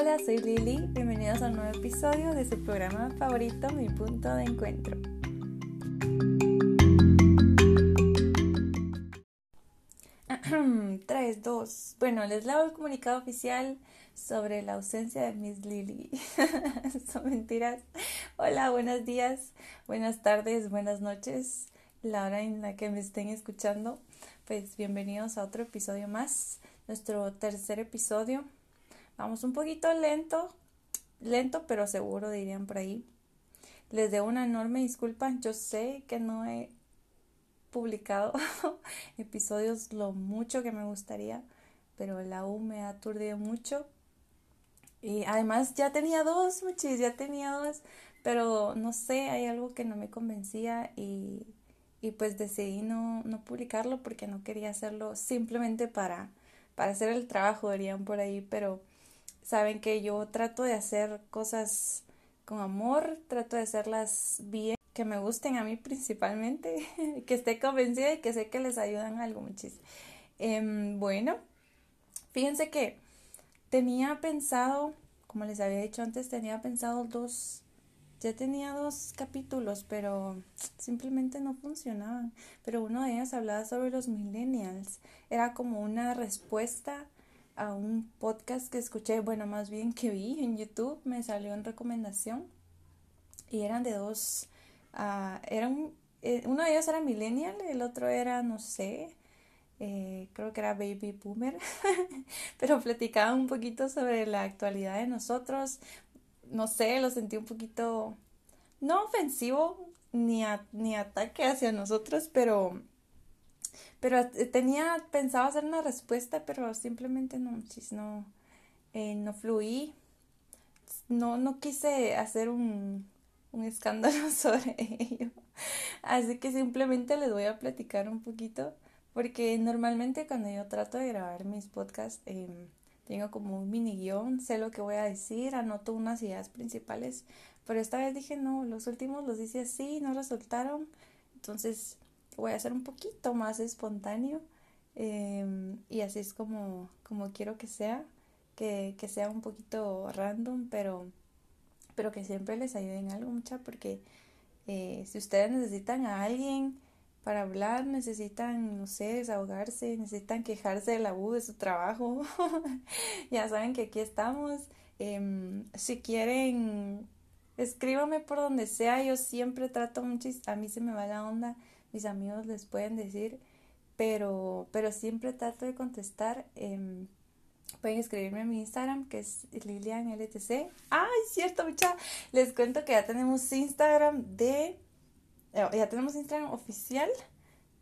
Hola, soy Lili. Bienvenidos a un nuevo episodio de su programa favorito, Mi Punto de Encuentro. Tres, dos. Bueno, les leo el comunicado oficial sobre la ausencia de Miss Lily. Son mentiras. Hola, buenos días, buenas tardes, buenas noches. La hora en la que me estén escuchando, pues bienvenidos a otro episodio más, nuestro tercer episodio Vamos un poquito lento, lento pero seguro dirían por ahí. Les debo una enorme disculpa. Yo sé que no he publicado episodios lo mucho que me gustaría, pero la U me ha aturdido mucho. Y además ya tenía dos, muchis, ya tenía dos, pero no sé, hay algo que no me convencía y, y pues decidí no, no publicarlo porque no quería hacerlo simplemente para, para hacer el trabajo, dirían por ahí, pero saben que yo trato de hacer cosas con amor, trato de hacerlas bien, que me gusten a mí principalmente, que esté convencida y que sé que les ayudan algo muchísimo. Em, bueno, fíjense que tenía pensado, como les había dicho antes, tenía pensado dos, ya tenía dos capítulos, pero simplemente no funcionaban. Pero uno de ellos hablaba sobre los millennials. Era como una respuesta a un podcast que escuché, bueno, más bien que vi en YouTube, me salió en recomendación y eran de dos, uh, eran, eh, uno de ellos era millennial, el otro era, no sé, eh, creo que era baby boomer, pero platicaba un poquito sobre la actualidad de nosotros, no sé, lo sentí un poquito, no ofensivo ni, ni ataque hacia nosotros, pero pero eh, tenía pensado hacer una respuesta, pero simplemente no, no, eh, no fluí. No, no quise hacer un, un escándalo sobre ello. Así que simplemente les voy a platicar un poquito. Porque normalmente cuando yo trato de grabar mis podcasts, em, tengo como un mini guion, sé lo que voy a decir, anoto unas ideas principales. Pero esta vez dije, no, los últimos los hice así, no resultaron. Entonces voy a hacer un poquito más espontáneo em, y así es como, como quiero que sea, que, que, sea un poquito random, pero, pero que siempre les ayude en algo mucha, porque eh, si ustedes necesitan a alguien para hablar, necesitan, no sé, desahogarse, necesitan quejarse de la U de su trabajo, ya saben que aquí estamos. Em, si quieren, escríbame por donde sea, yo siempre trato mucho, a mí se me va la onda mis amigos les pueden decir, pero, pero siempre trato de contestar. Em, pueden escribirme en mi Instagram, que es LilianLTC. ¡Ay, cierto, mucha! Les cuento que ya tenemos Instagram de... Eh, ya tenemos Instagram oficial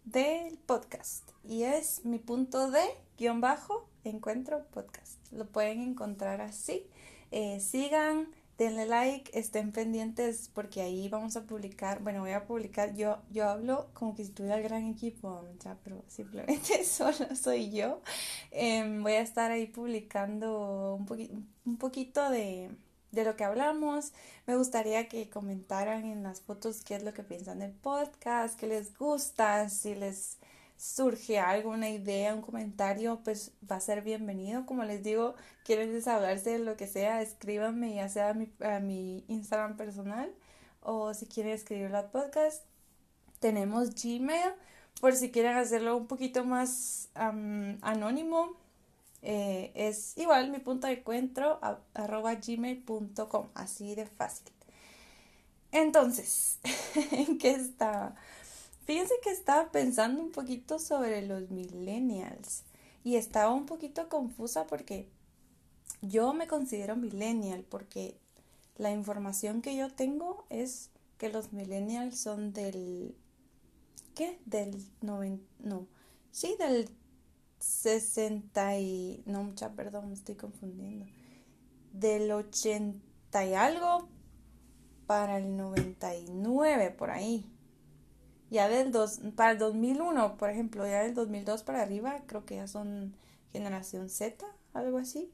del podcast. Y es mi punto de guion bajo encuentro podcast. Lo pueden encontrar así. Eh, sigan, denle like, estén pendientes porque ahí vamos a publicar, bueno, voy a publicar, yo, yo hablo como que si tuviera el gran equipo, ya, pero simplemente solo soy yo. Em, voy a estar ahí publicando un, un poquito de lo que hablamos. Me gustaría que comentaran en las fotos qué es lo que piensan del podcast, qué les gusta, si les surge alguna idea, un comentario, pues va a ser bienvenido. Como les digo, quieren desahogarse de lo que sea, escríbanme ya sea a mi, a mi Instagram personal o si quieren escribir al podcast. Tenemos Gmail por si quieren hacerlo un poquito más anónimo. Eh, es igual mi punto de encuentro arroba gmail.com, así de fácil. Entonces, ¿en qué está? Fíjense que estaba pensando un poquito sobre los millennials y estaba un poquito confusa porque yo me considero millennial porque la información que yo tengo es que los millennials son del ¿qué? Del 90 no, sí, del 60 y no mucha, perdón, me estoy confundiendo. Del 80 y algo para el 99 por ahí. Ya del dos, para el 2001, por ejemplo, ya del 2002 para arriba, creo que ya son generación Z, algo así.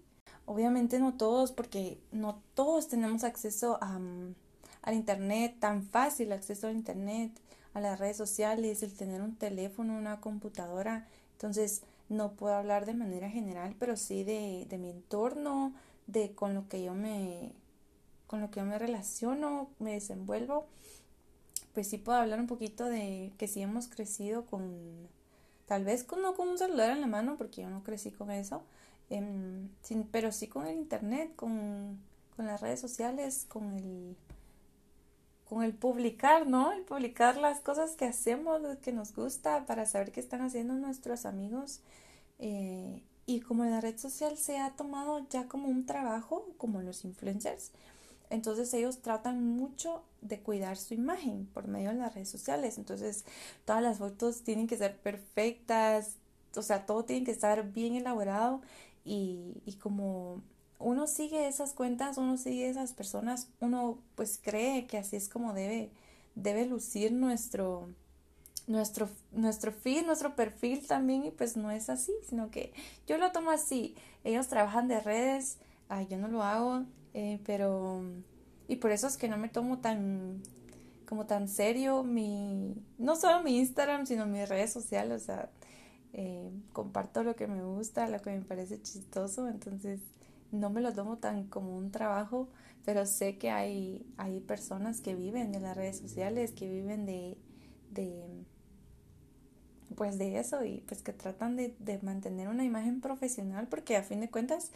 Obviamente no todos, porque no todos tenemos acceso a, mm, al Internet, tan fácil acceso al Internet, a las redes sociales, el tener un teléfono, una computadora. Entonces, no puedo hablar de manera general, pero sí de, de mi entorno, de con lo que yo me con lo que yo me relaciono, me desenvuelvo, pues sí puedo hablar un poquito de que sí hemos crecido con, tal vez con, no con un celular en la mano, porque yo no crecí con eso, em, pero sí con el internet, con, con las redes sociales, con el con el publicar, ¿no? El publicar las cosas que hacemos, lo que nos gusta, para saber qué están haciendo nuestros amigos. Eh, y como la red social se ha tomado ya como un trabajo, como los influencers, entonces ellos tratan mucho de cuidar su imagen por medio de las redes sociales. Entonces todas las fotos tienen que ser perfectas, o sea, todo tiene que estar bien elaborado y, y como uno sigue esas cuentas, uno sigue esas personas, uno pues cree que así es como debe, debe lucir nuestro, nuestro, nuestro feed, nuestro perfil también, y pues no es así, sino que yo lo tomo así. Ellos trabajan de redes, yo no lo hago, eh, pero, y por eso es que no me tomo tan, como tan serio mi, no solo mi Instagram, sino mis redes sociales, o sea, eh, comparto lo que me gusta, lo que me parece chistoso, entonces no me lo tomo tan como un trabajo, pero sé que hay, hay personas que viven de las redes sociales, que viven de, de pues de eso y pues que tratan de, de mantener una imagen profesional porque a fin de cuentas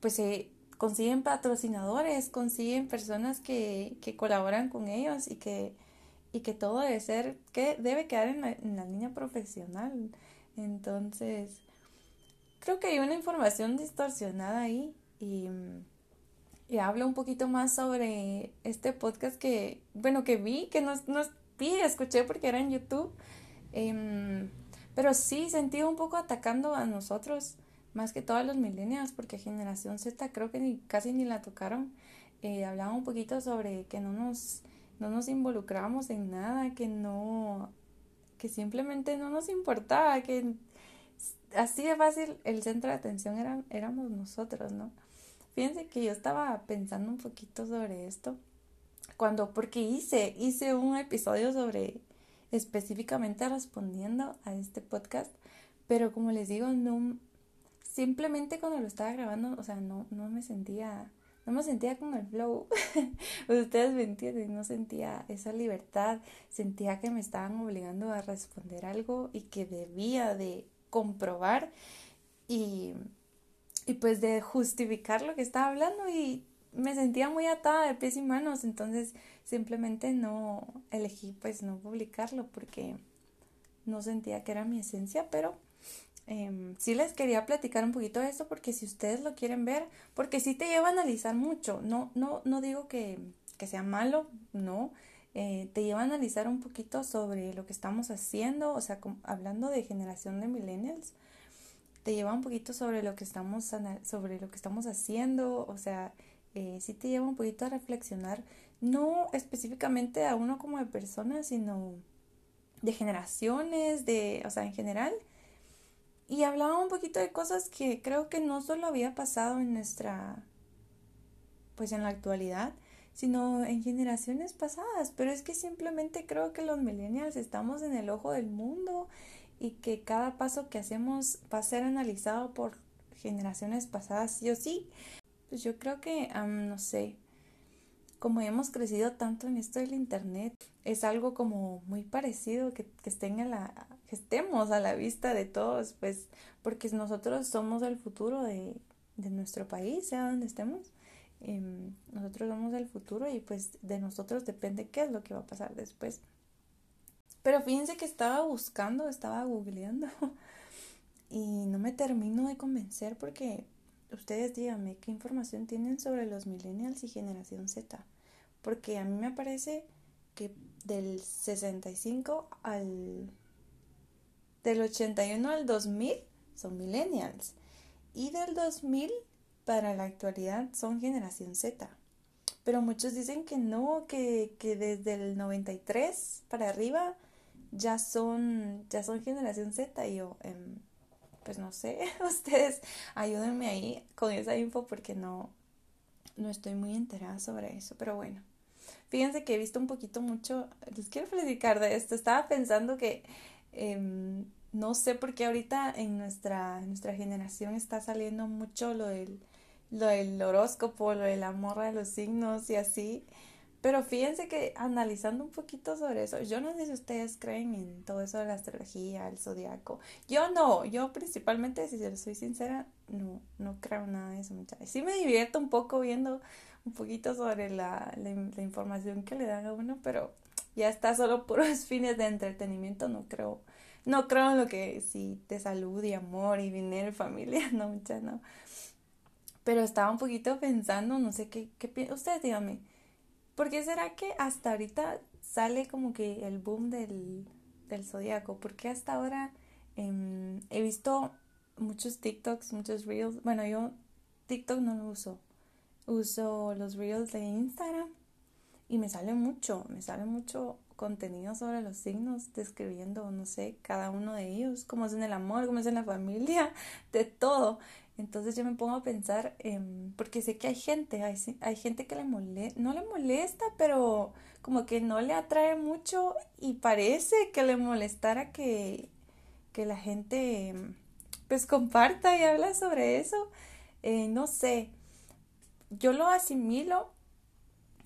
pues se consiguen patrocinadores, consiguen personas que, que colaboran con ellos y que, y que todo debe ser, que debe quedar en la, en la línea profesional. Entonces, creo que hay una información distorsionada ahí y, y hablo un poquito más sobre este podcast que, bueno, que vi, que no, no vi, escuché porque era en YouTube, em, pero sí sentí un poco atacando a nosotros, más que todos los millennials, porque generación Z creo que ni, casi ni la tocaron. Eh, hablaba un poquito sobre que no nos, no nos involucramos en nada, que no, que simplemente no nos importaba, que así de fácil el centro de atención eran, éramos nosotros, ¿no? Fíjense que yo estaba pensando un poquito sobre esto cuando, porque hice, hice un episodio sobre específicamente respondiendo a este podcast, pero como les digo, no, simplemente cuando lo estaba grabando, o sea, no, no me sentía, no me sentía con el flow, ustedes me entienden, no sentía esa libertad, sentía que me estaban obligando a responder algo y que debía de comprobar y y pues de justificar lo que estaba hablando y me sentía muy atada de pies y manos, entonces simplemente no elegí pues no publicarlo porque no sentía que era mi esencia, pero eh, sí les quería platicar un poquito de esto porque si ustedes lo quieren ver, porque sí te lleva a analizar mucho, no, no, no digo que, que sea malo, no, eh, te lleva a analizar un poquito sobre lo que estamos haciendo, o sea, hablando de generación de millennials, te lleva un poquito sobre lo que estamos, sobre lo que estamos haciendo, o sea, eh, sí te lleva un poquito a reflexionar, no específicamente a uno como de persona, sino de generaciones, de, o sea, en general. Y hablaba un poquito de cosas que creo que no solo había pasado en nuestra, pues en la actualidad, sino en generaciones pasadas. Pero es que simplemente creo que los millennials estamos en el ojo del mundo y que cada paso que hacemos va a ser analizado por generaciones pasadas sí o sí. Pues yo creo que, no sé, como hemos crecido tanto en esto del internet, es algo como muy parecido que, que, estén a la, estemos a la vista de todos, pues porque nosotros somos el futuro de, de nuestro país, sea donde estemos. Em, nosotros somos el futuro y pues de nosotros depende qué es lo que va a pasar después. Pero fíjense que estaba buscando, estaba googleando y no me termino de convencer porque ustedes díganme qué información tienen sobre los millennials y generación Z. Porque a mí me parece que del 65 al... del 81 al 2000 son millennials. Y del 2000 para la actualidad son generación Z. Pero muchos dicen que no, que, que desde el 93 para arriba ya son, ya son generación Z y yo, em, pues no sé, ustedes ayúdenme ahí con esa info porque no, no estoy muy enterada sobre eso, pero bueno. Fíjense que he visto un poquito mucho, les quiero platicar de esto, estaba pensando que em, no sé por qué ahorita en nuestra, nuestra generación está saliendo mucho lo del lo del horóscopo, lo del amor de los signos y así. Pero fíjense que analizando un poquito sobre eso, yo no sé si ustedes creen en todo eso de la astrología, el zodiaco. Yo no, yo principalmente, si soy sincera, no, no creo nada de eso, muchachos. Sí me divierto un poco viendo un poquito sobre la, la, información que le dan a uno, pero ya está solo puros fines de entretenimiento, no creo, no creo en lo que sí de salud y amor y dinero y familia, no, muchachos, no. Pero estaba un poquito pensando, no sé qué, qué ustedes díganme ¿Por qué será que hasta ahorita sale como que el boom del, del zodiaco? Porque hasta ahora em, he visto muchos TikToks, muchos Reels. Bueno, yo TikTok no lo uso. Uso los Reels de Instagram y me sale mucho, me sale mucho contenido sobre los signos, describiendo, no sé, cada uno de ellos, cómo es en el amor, cómo es en la familia, de todo. Entonces yo me pongo a pensar, porque sé que hay gente, hay, hay gente que le molesta, no le molesta, pero como que no le atrae mucho y parece que le molestara que, que la gente pues comparta y habla sobre eso. Eh, no sé, yo lo asimilo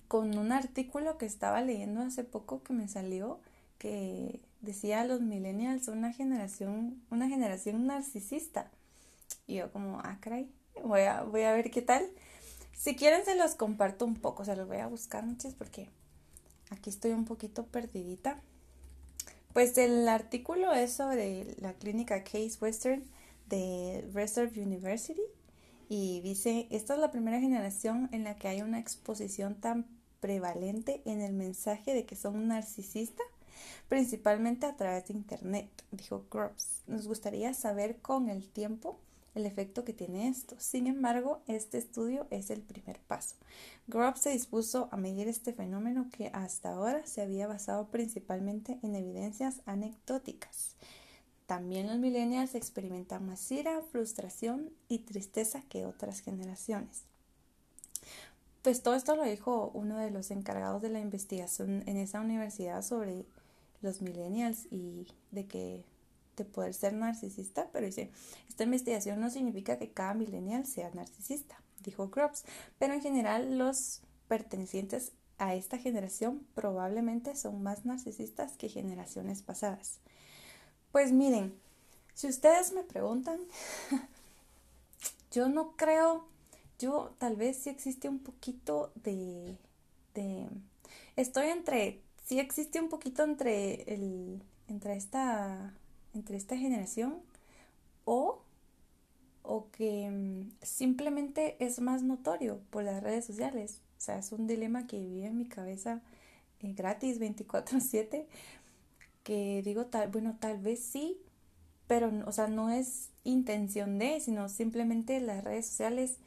con un artículo que estaba leyendo hace poco que me salió que decía los millennials una generación, una generación narcisista. Y yo como, ah, caray, voy a, voy a ver qué tal. Si quieren se los comparto un poco, se los voy a buscar muchas porque aquí estoy un poquito perdidita. Pues el artículo es sobre la clínica Case Western de Reserve University y dice, esta es la primera generación en la que hay una exposición tan prevalente en el mensaje de que son narcisistas principalmente a través de Internet, dijo Grubbs. Nos gustaría saber con el tiempo el efecto que tiene esto. Sin embargo, este estudio es el primer paso. Grubbs se dispuso a medir este fenómeno que hasta ahora se había basado principalmente en evidencias anecdóticas. También los millennials experimentan más ira, frustración y tristeza que otras generaciones. Pues todo esto lo dijo uno de los encargados de la investigación en esa universidad sobre los millennials y de que de poder ser narcisista, pero dice, esta investigación no significa que cada millennial sea narcisista, dijo Grubbs, pero en general los pertenecientes a esta generación probablemente son más narcisistas que generaciones pasadas. Pues miren, si ustedes me preguntan, yo no creo, yo tal vez sí existe un poquito de, de estoy entre sí existe un poquito entre el entre esta entre esta generación o o que mm, simplemente es más notorio por las redes sociales. O sea, es un dilema que vive en mi cabeza eh, gratis 24/7 que digo tal, bueno, tal vez sí, pero o sea, no es intención de, sino simplemente las redes sociales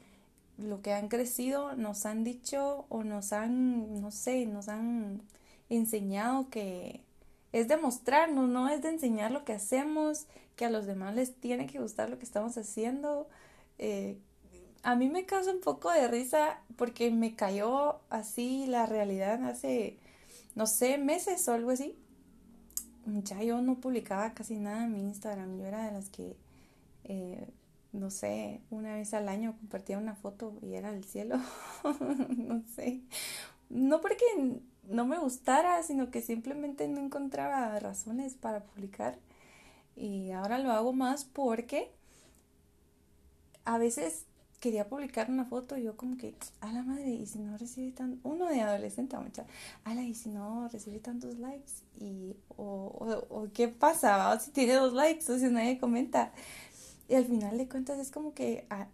lo que han crecido nos han dicho o nos han, no sé, nos han enseñado que es demostrarnos, no es de enseñar lo que hacemos, que a los demás les tiene que gustar lo que estamos haciendo. Eh, a mí me causa un poco de risa porque me cayó así la realidad hace, no sé, meses o algo así. Ya yo no publicaba casi nada en mi Instagram, yo era de las que, eh, no sé, una vez al año compartía una foto y era el cielo, no sé. No porque no me gustara, sino que simplemente no encontraba razones para publicar. Y ahora lo hago más porque a veces quería publicar una foto y yo como que, a la madre, y si no recibe tan, uno de adolescente, mucha, a la, y si no recibe tantos likes, y, o, o, qué pasa, o si tiene dos likes, o si nadie comenta. Y al final de cuentas es como que, ah,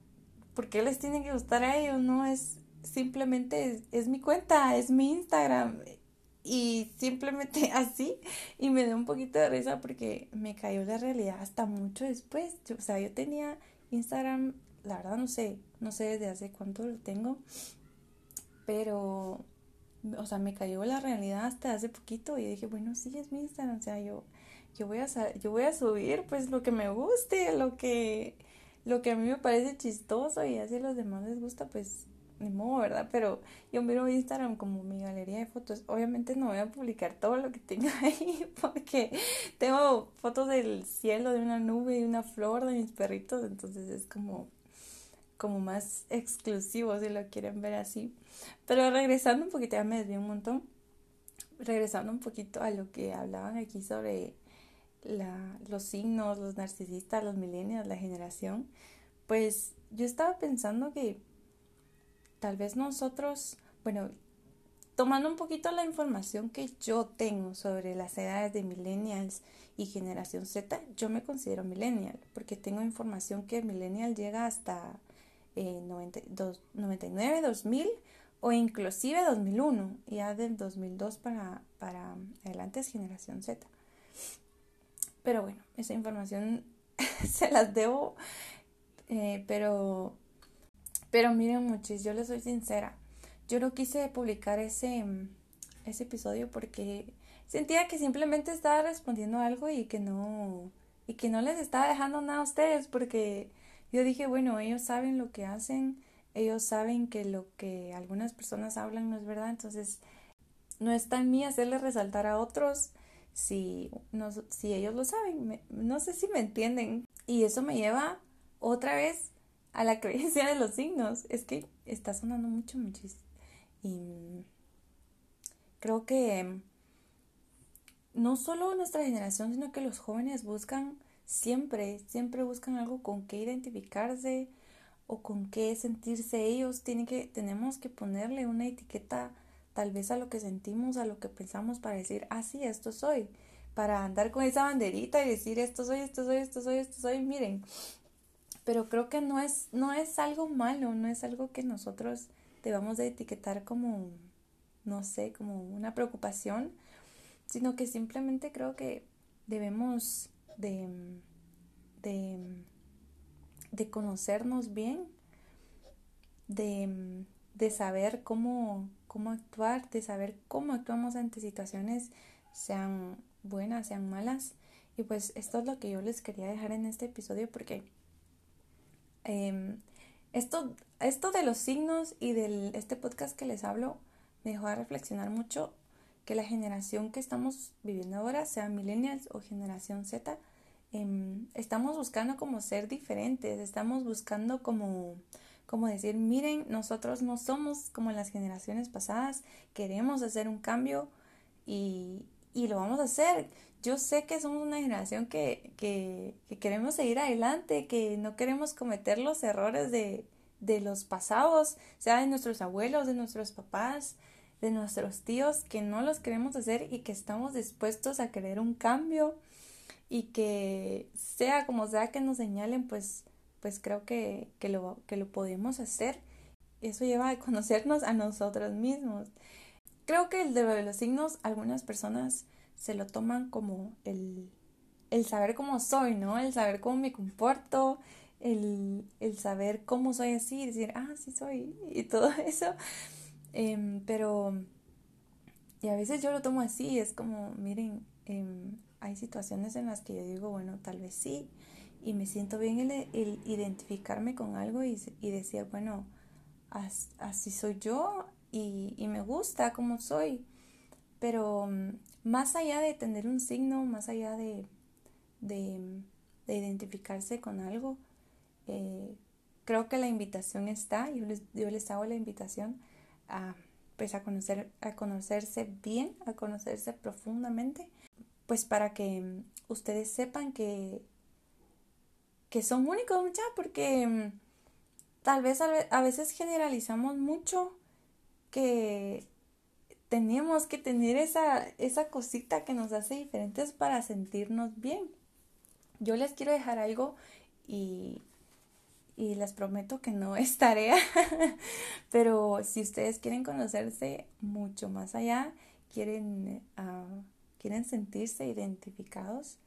¿por qué les tiene que gustar a ellos? No es, simplemente es, mi cuenta, es mi Instagram y simplemente así y me dio un poquito de risa porque me cayó la realidad hasta mucho después. o sea, yo tenía Instagram, la verdad no sé, no sé desde hace cuánto lo tengo, pero o sea, me cayó la realidad hasta hace poquito y dije, bueno, sí es mi Instagram, o sea, yo yo voy a yo voy a subir pues lo que me guste, lo que lo que a mí me parece chistoso y así a los demás les gusta, pues ni modo, ¿verdad? Pero yo miro Instagram como mi galería de fotos. Obviamente no voy a publicar todo lo que tenga ahí porque tengo fotos del cielo, de una nube, de una flor, de mis perritos. Entonces es como, como más exclusivo si lo quieren ver así. Pero regresando un poquito, ya me desvié un montón. Regresando un poquito a lo que hablaban aquí sobre la, los signos, los narcisistas, los milenios, la generación, pues yo estaba pensando que tal vez nosotros, bueno, tomando un poquito la información que yo tengo sobre las edades de millennials y generación Z, yo me considero millennial, porque tengo información que millennial llega hasta eh, 99, 2000 o inclusive 2001, y ya del 2002 para, para adelante es generación Z. Pero bueno, esa información se las debo, eh, pero, pero miren muchis, yo les soy sincera, yo no quise publicar ese, ese episodio porque sentía que simplemente estaba respondiendo algo y que no, y que no les estaba dejando nada a ustedes porque yo dije, bueno, ellos saben lo que hacen, ellos saben que lo que algunas personas hablan no es verdad, entonces no está en mí hacerle resaltar a otros si, no, si ellos lo saben. no sé si me entienden. Y eso me lleva otra vez a la creencia de los signos. Es que está sonando mucho, muchísimo. Y creo que no solo nuestra generación, sino que los jóvenes buscan siempre, siempre buscan algo con qué identificarse o con qué sentirse ellos. Tienen que, tenemos que ponerle una etiqueta tal vez a lo que sentimos, a lo que pensamos para decir, ah, sí, esto soy, para andar con esa banderita y decir, esto soy, esto soy, esto soy, esto soy, miren. Pero creo que no es, no es algo malo, no es algo que nosotros debamos de etiquetar como, no sé, como una preocupación, sino que simplemente creo que debemos de, de, de conocernos bien, de, de saber cómo, cómo actuar, de saber cómo actuamos ante situaciones, sean buenas, sean malas. Y pues esto es lo que yo les quería dejar en este episodio porque em, esto, esto de los signos y de este podcast que les hablo me dejó a reflexionar mucho que la generación que estamos viviendo ahora, sea millennials o generación Z, em, estamos buscando como ser diferentes, estamos buscando como como decir, miren, nosotros no somos como en las generaciones pasadas, queremos hacer un cambio y, y lo vamos a hacer. Yo sé que somos una generación que, que, que, queremos seguir adelante, que no queremos cometer los errores de, de los pasados, sea de nuestros abuelos, de nuestros papás, de nuestros tíos, que no los queremos hacer y que estamos dispuestos a querer un cambio y que sea como sea que nos señalen, pues pues creo que, que, lo, que lo podemos hacer. Eso lleva a conocernos a nosotros mismos. Creo que el de los signos, algunas personas se lo toman como el, el saber cómo soy, ¿no? El saber cómo me comporto, el, el saber cómo soy así, decir, ah, sí soy, y todo eso. Em, pero, y a veces yo lo tomo así, es como, miren, em, hay situaciones en las que yo digo, bueno, tal vez sí, y me siento bien el, identificarme con algo y, decir, bueno, así soy yo y, me gusta como soy. Pero mm, más allá de tener un signo, más allá de, de, identificarse con algo, eh, creo que la invitación está, yo les, yo les hago la invitación a, pues a, conocer, a conocerse bien, a conocerse profundamente, pues para que mm, ustedes sepan que que son únicos, mucha, porque mm, tal vez a veces generalizamos mucho que tenemos que tener esa, esa cosita que nos hace diferentes para sentirnos bien. Yo les quiero dejar algo y, y les prometo que no es tarea, pero si ustedes quieren conocerse mucho más allá, quieren, ah, quieren sentirse identificados,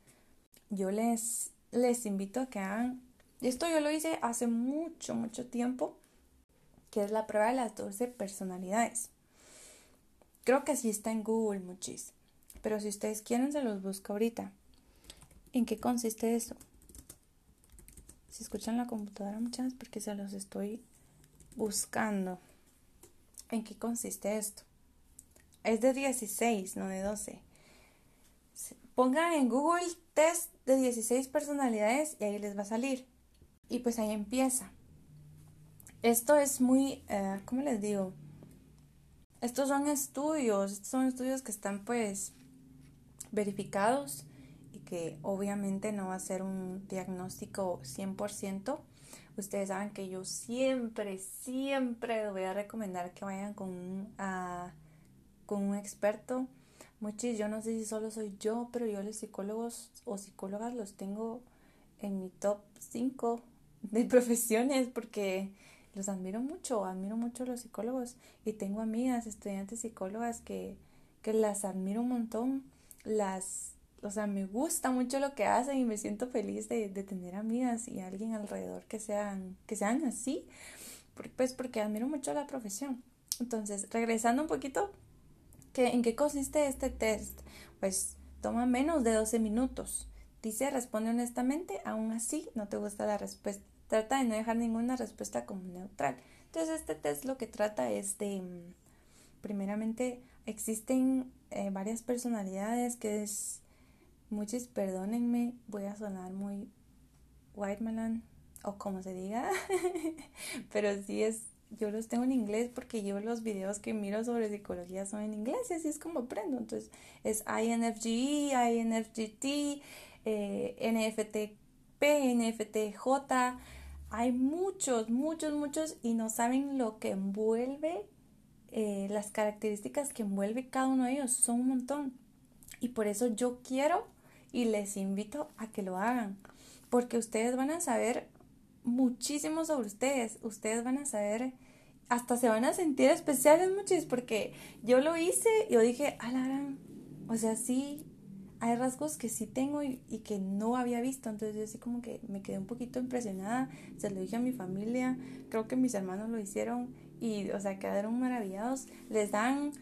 yo les les invito a que hagan, esto yo lo hice hace mucho, mucho tiempo, que es la prueba de las 12 personalidades. Creo que así está en Google muchis, pero si ustedes quieren se los busco ahorita. ¿En qué consiste eso? Si escuchan la computadora muchas porque se los estoy buscando. ¿En qué consiste esto? Es de 16, no de 12. Pongan en Google test de 16 personalidades y ahí les va a salir. Y pues ahí empieza. Esto es muy, eh, ¿cómo les digo? Estos son estudios, estos son estudios que están pues verificados y que obviamente no va a ser un diagnóstico 100%. Ustedes saben que yo siempre, siempre voy a recomendar que vayan con un, con un experto. Muchos, yo no sé si solo soy yo, pero yo los psicólogos o psicólogas los tengo en mi top 5 de profesiones porque los admiro mucho, admiro mucho a los psicólogos y tengo amigas, estudiantes psicólogas que, que las admiro un montón, las, o sea, me gusta mucho lo que hacen y me siento feliz de, de tener amigas y alguien alrededor que sean, que sean así, pues porque admiro mucho la profesión. Entonces, regresando un poquito, ¿qué, ¿en qué consiste este test? Pues toma menos de 12 minutos. Dice, responde honestamente, aún así no te gusta la respuesta. Trata de no dejar ninguna respuesta como neutral. Entonces, este test lo que trata es de, mm, primeramente, existen eh, varias personalidades que es, muchos, perdónenme, voy a sonar muy white man o como se diga, pero sí es, yo los tengo en inglés porque yo los videos que miro sobre psicología son en inglés y así es como aprendo. Entonces es INFGE, INFGT, eh, NFTP, NFTJ, hay muchos, muchos, muchos y no saben lo que envuelve, eh, las características que envuelve cada uno de ellos, son un montón. Y por eso yo quiero y les invito a que lo hagan, porque ustedes van a saber muchísimo sobre ustedes, ustedes van a saber, hasta se van a sentir especiales muchos, porque yo lo hice y yo dije, la o sea, sí, hay rasgos que sí tengo y, que no había visto, entonces yo así como que me quedé un poquito impresionada, se lo dije a mi familia, creo que mis hermanos lo hicieron y, o sea, quedaron maravillados, les dan,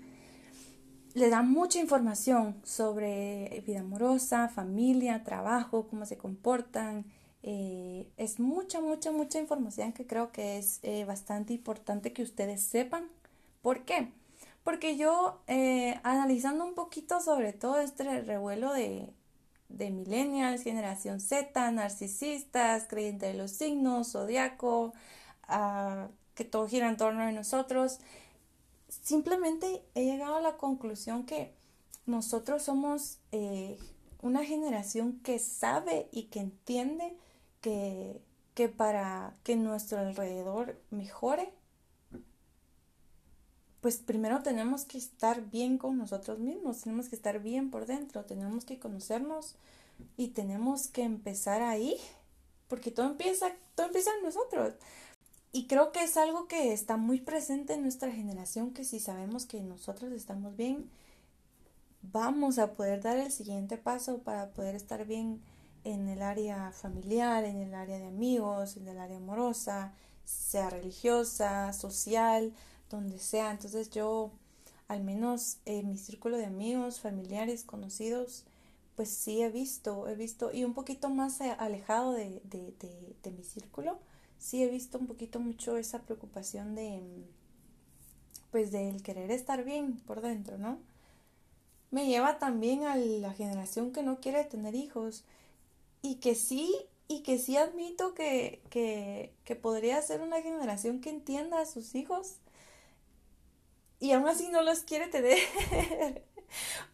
les dan mucha información sobre vida amorosa, familia, trabajo, cómo se comportan, eh, es mucha, mucha, mucha información que creo que es eh, bastante importante que ustedes sepan. ¿Por qué? Porque yo, eh, analizando un poquito sobre todo este revuelo de, de millennials, generación Z, narcisistas, creyentes de los signos, zodiaco, uh, que todo gira en torno a nosotros, simplemente he llegado a la conclusión que nosotros somos una generación que sabe y que entiende que, que para que nuestro alrededor mejore, pues primero tenemos que estar bien con nosotros mismos, tenemos que estar bien por dentro, tenemos que conocernos y tenemos que empezar ahí, porque todo empieza, todo empieza en nosotros. Y creo que es algo que está muy presente en nuestra generación, que si sabemos que nosotros estamos bien, vamos a poder dar el siguiente paso para poder estar bien en el área familiar, en el área de amigos, en el área amorosa, sea religiosa, social, donde sea. Entonces yo, al menos en mi círculo de amigos, familiares, conocidos, pues sí he visto, he visto, y un poquito más alejado de, de, de, mi círculo, sí he visto un poquito mucho esa preocupación de, pues del querer estar bien por dentro, ¿no? Me lleva también a la generación que no quiere tener hijos y que sí, y que sí admito que, que, que podría ser una generación que entienda a sus hijos y aún así no los quiere tener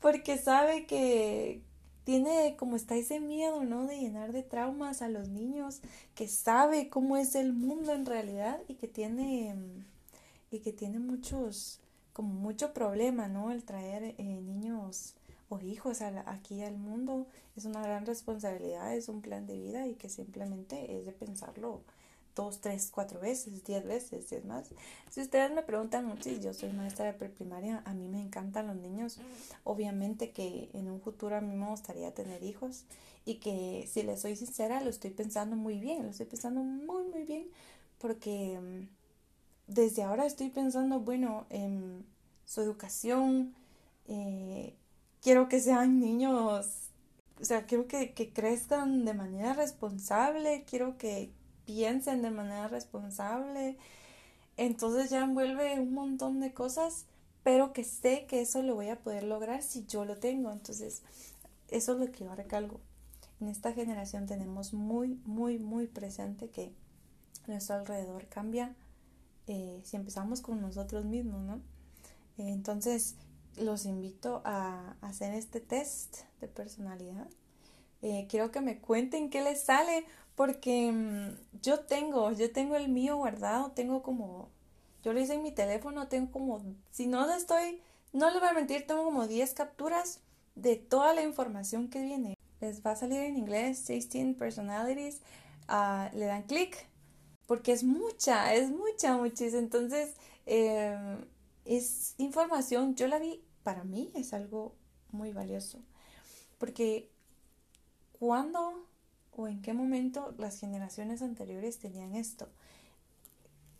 porque sabe que tiene como está ese miedo, ¿no? De llenar de traumas a los niños, que sabe cómo es el mundo en realidad y que tiene y que tiene muchos como mucho problema, ¿no? El traer eh, niños o hijos aquí al mundo es una gran responsabilidad, es un plan de vida y que simplemente es de pensarlo dos, tres, cuatro veces, diez veces, diez más. Si ustedes me preguntan, si yo soy maestra de preprimaria, a mí me encantan los niños. Obviamente que en un futuro a mí me gustaría tener hijos y que si les soy sincera, lo estoy pensando muy bien, lo estoy pensando muy, muy bien, porque mm, desde ahora estoy pensando, bueno, en su educación, eh, quiero que sean niños, o sea, quiero que, que crezcan de manera responsable, quiero que, piensen de manera responsable. Entonces ya envuelve un montón de cosas, pero que sé que eso lo voy a poder lograr si yo lo tengo. Entonces, eso es lo que yo recalco. En esta generación tenemos muy, muy, muy presente que nuestro alrededor cambia eh, si empezamos con nosotros mismos, ¿no? entonces, los invito a hacer este test de personalidad. Eh, quiero que me cuenten qué les sale, porque mm, yo tengo, yo tengo el mío guardado, tengo como, yo lo hice en mi teléfono, tengo como, si no estoy, no les voy a mentir, tengo como 10 capturas de toda la información que viene. Les va a salir en inglés 16 personalities, uh, le dan clic, porque es mucha, es mucha, muchísima. Entonces, eh, es información, yo la vi, para mí es algo muy valioso, porque cuando o en qué momento las generaciones anteriores tenían esto.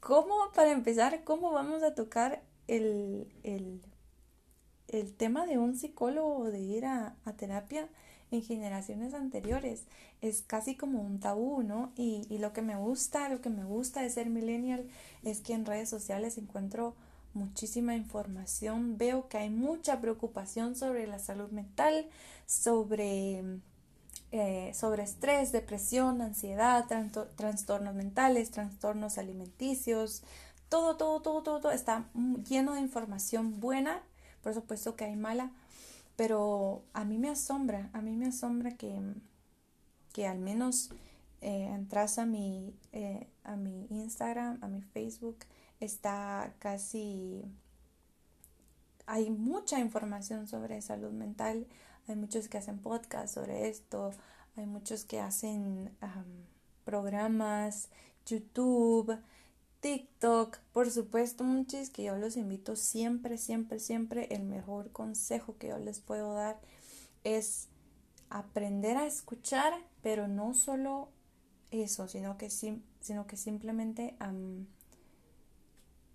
¿Cómo, para empezar, cómo vamos a tocar el, el, el tema de un psicólogo de ir a, a, terapia en generaciones anteriores? Es casi como un tabú, ¿no? Y, y lo que me gusta, lo que me gusta de ser millennial es que en redes sociales encuentro muchísima información, veo que hay mucha preocupación sobre la salud mental, sobre eh, sobre estrés, depresión, ansiedad, trastornos mentales, trastornos alimenticios, todo, todo, todo, todo, está lleno de información buena, por supuesto que hay mala, pero a mí me asombra, a mí me asombra que, que al menos eh, entras a mi, eh, a mi Instagram, a mi Facebook, está casi, hay mucha información sobre salud mental, hay muchos que hacen podcast sobre esto, hay muchos que hacen programas, YouTube, TikTok, por supuesto, muchos que yo los invito siempre, siempre, siempre. El mejor consejo que yo les puedo dar es aprender a escuchar, pero no solo eso, sino que, sino que simplemente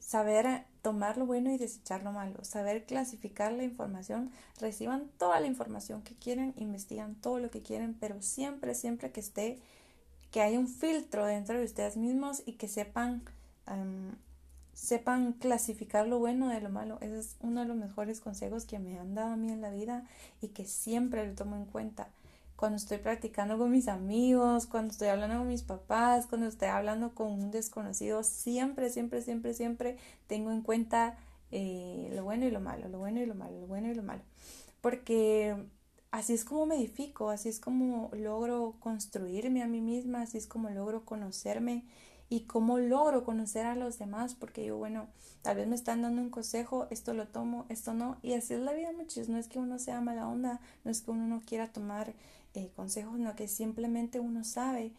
saber tomar lo bueno y desechar lo malo, saber clasificar la información, reciban toda la información que quieran, investigan todo lo que quieren, pero siempre, siempre que esté, que haya un filtro dentro de ustedes mismos y que sepan, sepan clasificar lo bueno de lo malo. Ese es uno de los mejores consejos que me han dado a mí en la vida y que siempre lo tomo en cuenta cuando estoy practicando con mis amigos, cuando estoy hablando con mis papás, cuando estoy hablando con un desconocido, siempre, siempre, siempre, siempre tengo en cuenta eh, lo bueno y lo malo, lo bueno y lo malo, lo bueno y lo malo. Porque así es como me edifico, así es como logro construirme a mí misma, así es como logro conocerme y cómo logro conocer a los demás, porque yo, bueno, tal vez me están dando un consejo, esto lo tomo, esto no, y así es la vida, muchachos, no es que uno sea mala onda, no es que uno no quiera tomar eh, consejos, sino que simplemente uno sabe,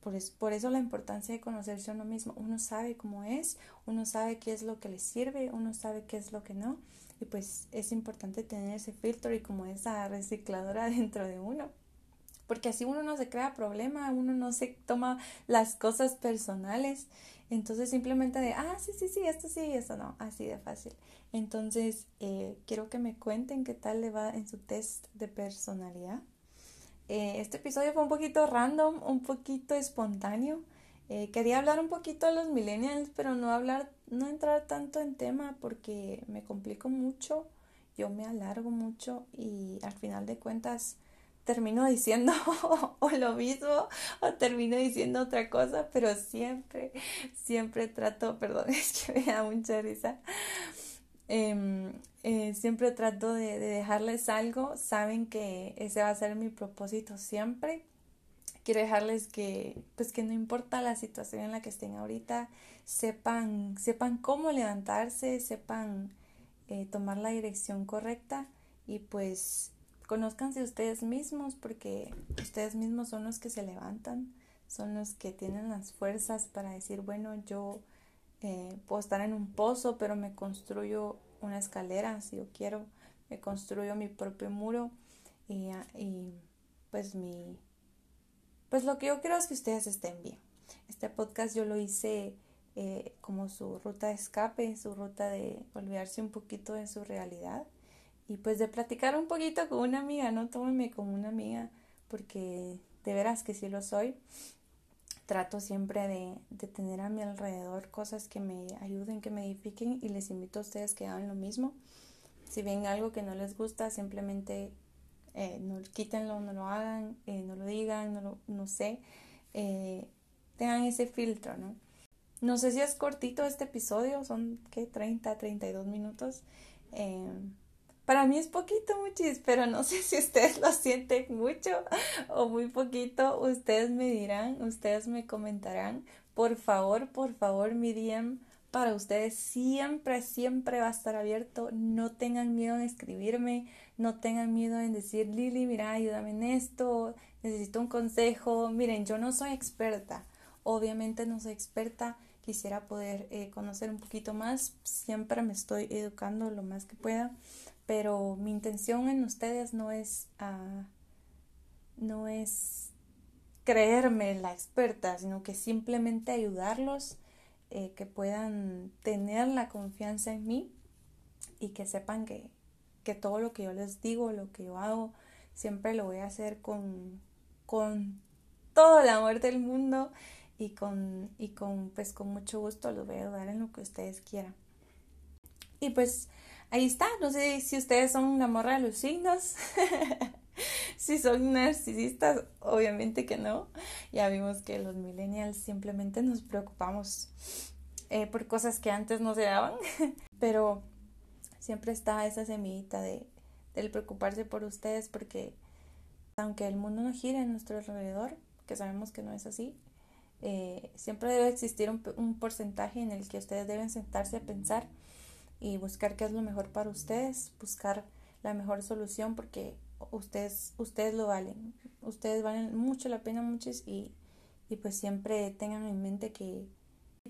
por, por eso la importancia de conocerse a uno mismo, uno sabe cómo es, uno sabe qué es lo que le sirve, uno sabe qué es lo que no, y pues es importante tener ese filtro y como esa recicladora dentro de uno. Porque así uno no se crea problema, uno no se toma las cosas personales. Entonces simplemente de, ah, sí, sí, sí, esto sí, esto no, así de fácil. Entonces eh, quiero que me cuenten qué tal le va en su test de personalidad. Eh, este episodio fue un poquito random, un poquito espontáneo. Eh, quería hablar un poquito de los millennials, pero no hablar, no entrar tanto en tema porque me complico mucho, yo me alargo mucho y al final de cuentas termino diciendo o lo mismo o termino diciendo otra cosa, pero siempre, siempre trato, perdón, es que me da mucha risa. Em, eh, siempre trato de, dejarles algo. Saben que ese va a ser mi propósito siempre. Quiero dejarles que, pues que no importa la situación en la que estén ahorita, sepan, sepan cómo levantarse, sepan eh, tomar la dirección correcta y pues conózcanse ustedes mismos porque ustedes mismos son los que se levantan, son los que tienen las fuerzas para decir, bueno, yo eh, puedo estar en un pozo, pero me construyo una escalera si yo quiero, me construyo mi propio muro y, ah, y pues mi pues lo que yo quiero es que ustedes estén bien. Este podcast yo lo hice eh, como su ruta de escape, su ruta de olvidarse un poquito de su realidad y pues de platicar un poquito con una amiga, no tómenme como una amiga porque de veras que sí lo soy trato siempre de, de, tener a mi alrededor cosas que me ayuden, que me edifiquen y les invito a ustedes que hagan lo mismo. Si ven algo que no les gusta, simplemente eh, no quítenlo, no lo hagan, eh, no lo digan, no, no sé, eh, tengan ese filtro, ¿no? no sé si es cortito este episodio, son ¿qué? 30, 32 minutos. Para mí es poquito, muchis, pero no sé si ustedes lo sienten mucho o muy poquito. Ustedes me dirán, ustedes me comentarán. Por favor, por favor, mi DM para ustedes siempre, siempre va a estar abierto. No tengan miedo en escribirme, no tengan miedo en decir, Lili, mira, ayúdame en esto, necesito un consejo. Miren, yo no soy experta, obviamente no soy experta. Quisiera poder eh, conocer un poquito más, siempre me estoy educando lo más que pueda pero mi intención en ustedes no es, uh, no es creerme la experta, sino que simplemente ayudarlos, eh, que puedan tener la confianza en mí y que sepan que, que, todo lo que yo les digo, lo que yo hago, siempre lo voy a hacer con, con todo el amor del mundo y con, y con, pues, con mucho gusto los voy a ayudar en lo que ustedes quieran. Y pues ahí está. No sé si ustedes son una morra de los signos. si son narcisistas, obviamente que no. Ya vimos que los millennials simplemente nos preocupamos eh, por cosas que antes no se daban. Pero siempre está esa semillita de, del preocuparse por ustedes porque aunque el mundo no gire en nuestro alrededor, que sabemos que no es así, eh, siempre debe existir un porcentaje en el que ustedes deben sentarse a pensar y buscar qué es lo mejor para ustedes, buscar la mejor solución porque ustedes, ustedes lo valen, ustedes valen mucho la pena muchos y, y pues siempre tengan en mente que,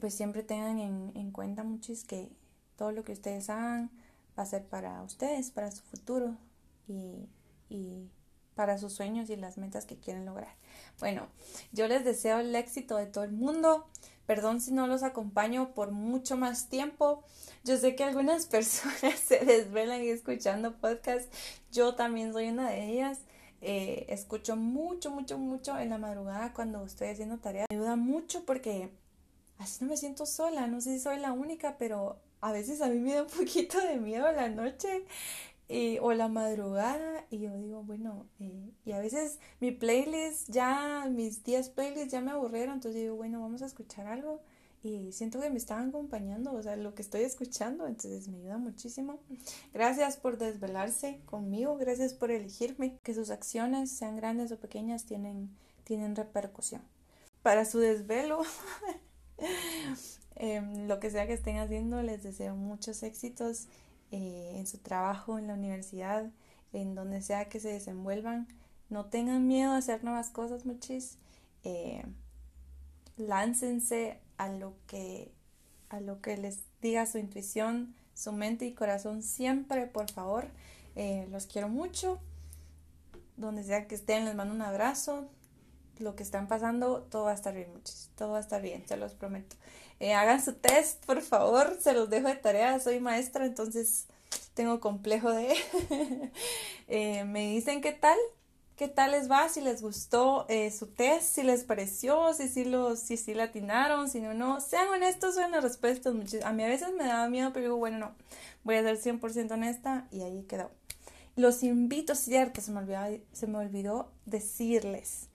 pues siempre tengan en, en cuenta muchos que todo lo que ustedes hagan va a ser para ustedes, para su futuro y, y para sus sueños y las metas que quieren lograr. Bueno, yo les deseo el éxito de todo el mundo. Perdón si no los acompaño por mucho más tiempo. Yo sé que algunas personas se desvelan escuchando podcast. Yo también soy una de ellas. Eh, escucho mucho, mucho, mucho en la madrugada cuando estoy haciendo tarea. Me ayuda mucho porque así no me siento sola. No sé si soy la única, pero a veces a mí me da un poquito de miedo la noche o la madrugada y yo digo, bueno, eh, y a veces mi playlist ya, mis 10 playlists ya me aburrieron, entonces digo, bueno, vamos a escuchar algo y siento que me están acompañando, o sea, lo que estoy escuchando, entonces me ayuda muchísimo. Gracias por desvelarse conmigo, gracias por elegirme, que sus acciones, sean grandes o pequeñas, tienen, tienen repercusión. Para su desvelo, em, lo que sea que estén haciendo, les deseo muchos éxitos eh, en su trabajo, en la universidad, en donde sea que se desenvuelvan. No tengan miedo a hacer nuevas cosas, muchis. Eh, láncense a lo que a lo que les diga su intuición, su mente y corazón siempre, por favor. Eh, los quiero mucho. Donde sea que estén, les mando un abrazo. Lo que están pasando, todo va a estar bien, muchis. Todo va a estar bien, se los prometo. Eh, hagan su test, por favor, se los dejo de tarea, soy maestra, entonces tengo complejo de... eh, me dicen qué tal, qué tal les va, si les gustó eh, su test, si les pareció, si sí si, si, si latinaron, si no, no. Sean honestos en las respuestas. A mí a veces me daba miedo, pero digo, bueno, no, voy a ser 100% honesta y ahí quedó. Los invito, cierto, se me olvidó, se me olvidó decirles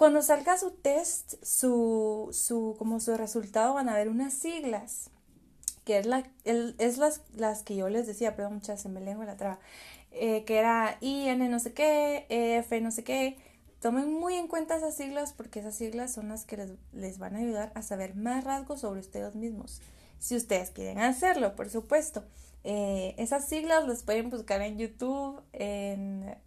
cuando salga su test, su, su, como su resultado van a ver unas siglas, que es, la, el, es las, las que yo les decía, perdón, muchas se me lengua la traba, eh, que era IN no sé qué, EF no sé qué. Tomen muy en cuenta esas siglas porque esas siglas son las que les, les van a ayudar a saber más rasgos sobre ustedes mismos. Si ustedes quieren hacerlo, por supuesto. Eh, esas siglas las pueden buscar en YouTube, en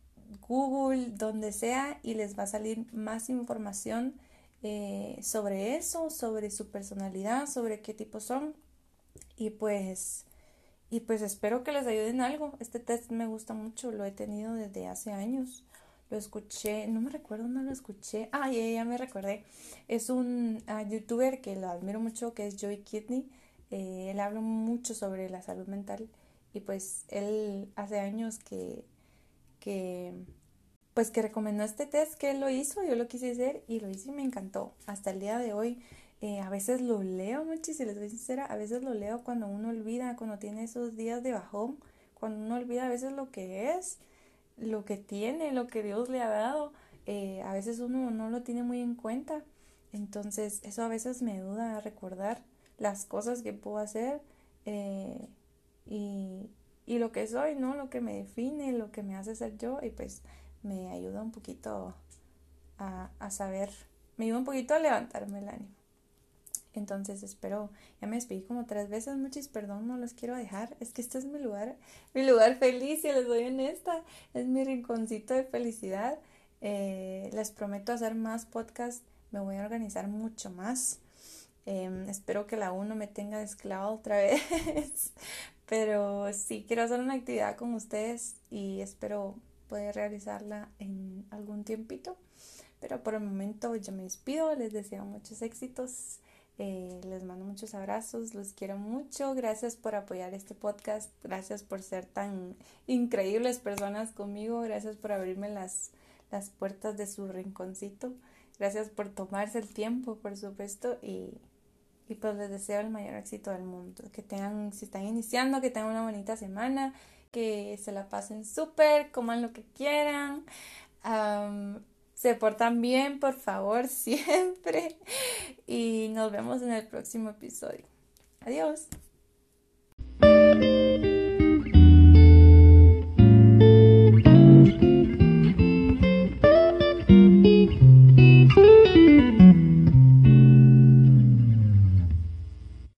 Google, donde sea, y les va a salir más información eh, sobre eso, sobre su personalidad, sobre qué tipo son. Y pues, y pues espero que les ayuden algo. Este test me gusta mucho, lo he tenido desde hace años. Lo escuché, no me recuerdo dónde lo escuché. Ah, ya, ya me recordé. Es un ah, youtuber que lo admiro mucho, que es Joey Kidney. Eh, él habla mucho sobre la salud mental y pues él hace años que que pues que recomendó este test que él lo hizo, yo lo quise hacer y lo hice y me encantó. Hasta el día de hoy eh, a veces lo leo mucho si les soy sincera, a veces lo leo cuando uno olvida, cuando tiene esos días de bajón, cuando uno olvida a veces lo que es, lo que tiene, lo que Dios le ha dado, eh, a veces uno no lo tiene muy en cuenta. Entonces eso a veces me ayuda a recordar las cosas que puedo hacer eh, y, y lo que soy, ¿no? Lo que me define, lo que me hace ser yo y pues me ayuda un poquito a, a saber, me ayuda un poquito a levantarme el ánimo. Entonces espero, ya me despedí como tres veces, muchis perdón, no los quiero dejar. Es que este es mi lugar, mi lugar feliz, y les doy honesta, es mi rinconcito de felicidad. Eh, les prometo hacer más podcasts, me voy a organizar mucho más. Em, espero que la uno me tenga esclavo otra vez, pero sí quiero hacer una actividad con ustedes y espero poder realizarla en algún tiempito. Pero por el momento yo me despido, les deseo muchos éxitos eh, les mando muchos abrazos, los quiero mucho. Gracias por apoyar este podcast. Gracias por ser tan increíbles personas conmigo. Gracias por abrirme las, las puertas de su rinconcito. Gracias por tomarse el tiempo, por supuesto. Y, y pues les deseo el mayor éxito del mundo. Que tengan, si están iniciando, que tengan una bonita semana. Que se la pasen súper, coman lo que quieran se portan bien, por favor, siempre. Y nos vemos en el próximo episodio. Adiós.